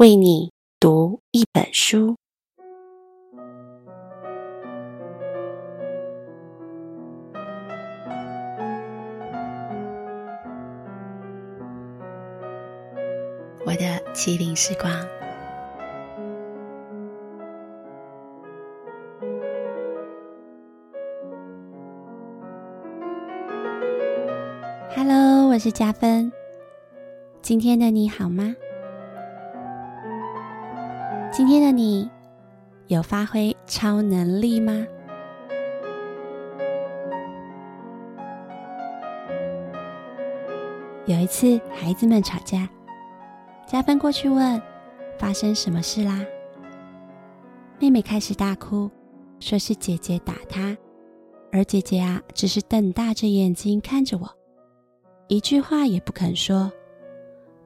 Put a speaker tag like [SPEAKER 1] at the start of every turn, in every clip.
[SPEAKER 1] 为你读一本书。我的麒羚时光。Hello，我是佳芬。今天的你好吗？今天的你有发挥超能力吗？有一次，孩子们吵架，佳芬过去问：“发生什么事啦？”妹妹开始大哭，说是姐姐打她，而姐姐啊，只是瞪大着眼睛看着我，一句话也不肯说，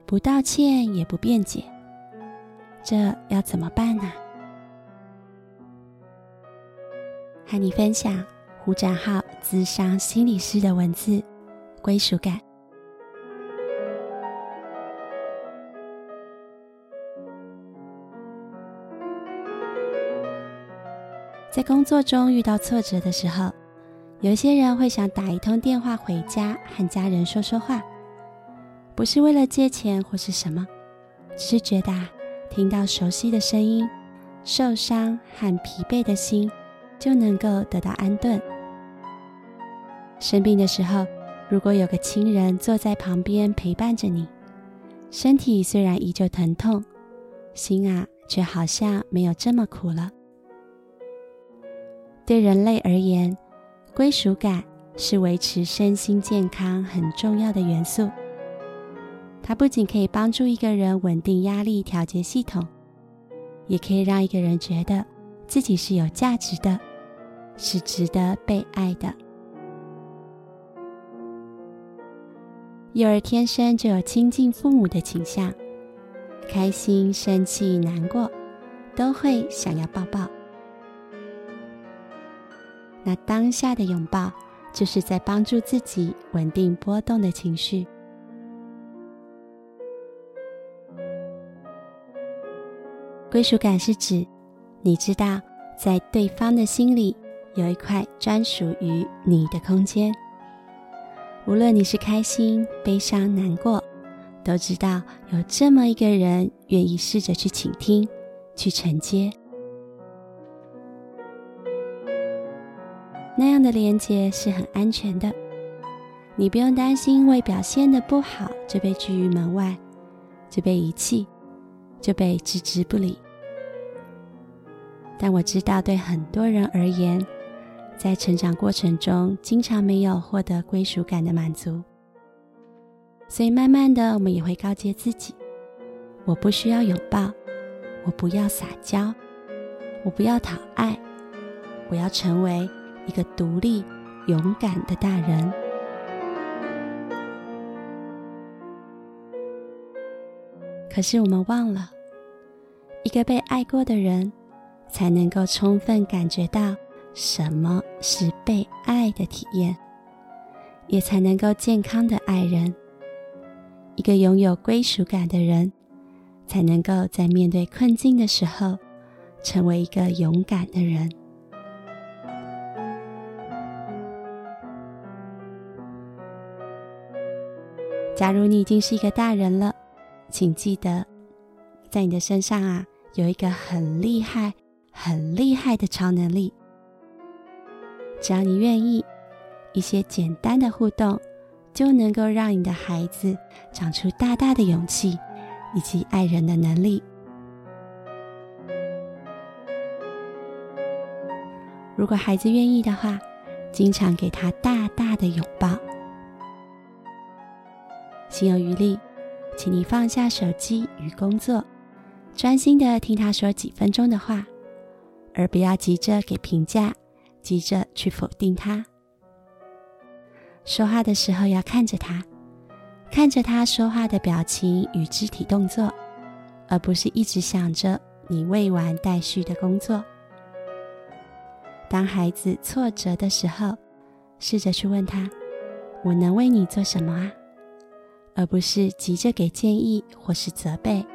[SPEAKER 1] 不道歉也不辩解。这要怎么办呢？和你分享胡展浩咨商心理师的文字：归属感。在工作中遇到挫折的时候，有些人会想打一通电话回家和家人说说话，不是为了借钱或是什么，只是觉得啊。听到熟悉的声音，受伤和疲惫的心就能够得到安顿。生病的时候，如果有个亲人坐在旁边陪伴着你，身体虽然依旧疼痛，心啊却好像没有这么苦了。对人类而言，归属感是维持身心健康很重要的元素。它不仅可以帮助一个人稳定压力调节系统，也可以让一个人觉得自己是有价值的，是值得被爱的。幼儿天生就有亲近父母的倾向，开心、生气、难过，都会想要抱抱。那当下的拥抱，就是在帮助自己稳定波动的情绪。归属感是指，你知道，在对方的心里有一块专属于你的空间。无论你是开心、悲伤、难过，都知道有这么一个人愿意试着去倾听、去承接。那样的连接是很安全的，你不用担心因为表现的不好就被拒于门外，就被遗弃，就被置之不理。但我知道，对很多人而言，在成长过程中，经常没有获得归属感的满足，所以慢慢的，我们也会告诫自己：我不需要拥抱，我不要撒娇，我不要讨爱，我要成为一个独立、勇敢的大人。可是我们忘了，一个被爱过的人。才能够充分感觉到什么是被爱的体验，也才能够健康的爱人。一个拥有归属感的人，才能够在面对困境的时候，成为一个勇敢的人。假如你已经是一个大人了，请记得，在你的身上啊，有一个很厉害。很厉害的超能力，只要你愿意，一些简单的互动就能够让你的孩子长出大大的勇气以及爱人的能力。如果孩子愿意的话，经常给他大大的拥抱。心有余力，请你放下手机与工作，专心的听他说几分钟的话。而不要急着给评价，急着去否定他。说话的时候要看着他，看着他说话的表情与肢体动作，而不是一直想着你未完待续的工作。当孩子挫折的时候，试着去问他：“我能为你做什么啊？”而不是急着给建议或是责备。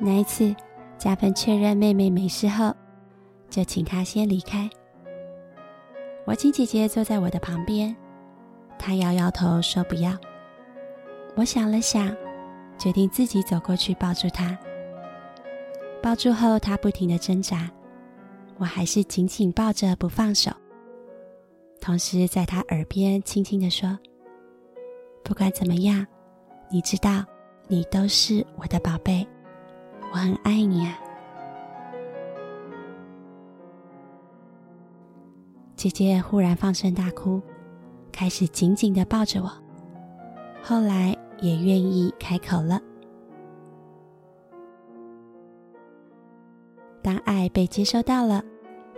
[SPEAKER 1] 那一次，家芬确认妹妹没事后，就请她先离开。我请姐姐坐在我的旁边，她摇摇头说不要。我想了想，决定自己走过去抱住她。抱住后，她不停的挣扎，我还是紧紧抱着不放手，同时在她耳边轻轻地说：“不管怎么样，你知道，你都是我的宝贝。”我很爱你啊！姐姐忽然放声大哭，开始紧紧的抱着我，后来也愿意开口了。当爱被接收到了，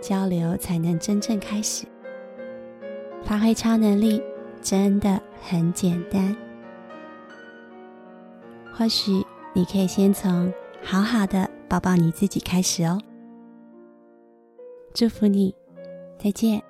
[SPEAKER 1] 交流才能真正开始。发挥超能力真的很简单，或许你可以先从。好好的抱抱你自己开始哦，祝福你，再见。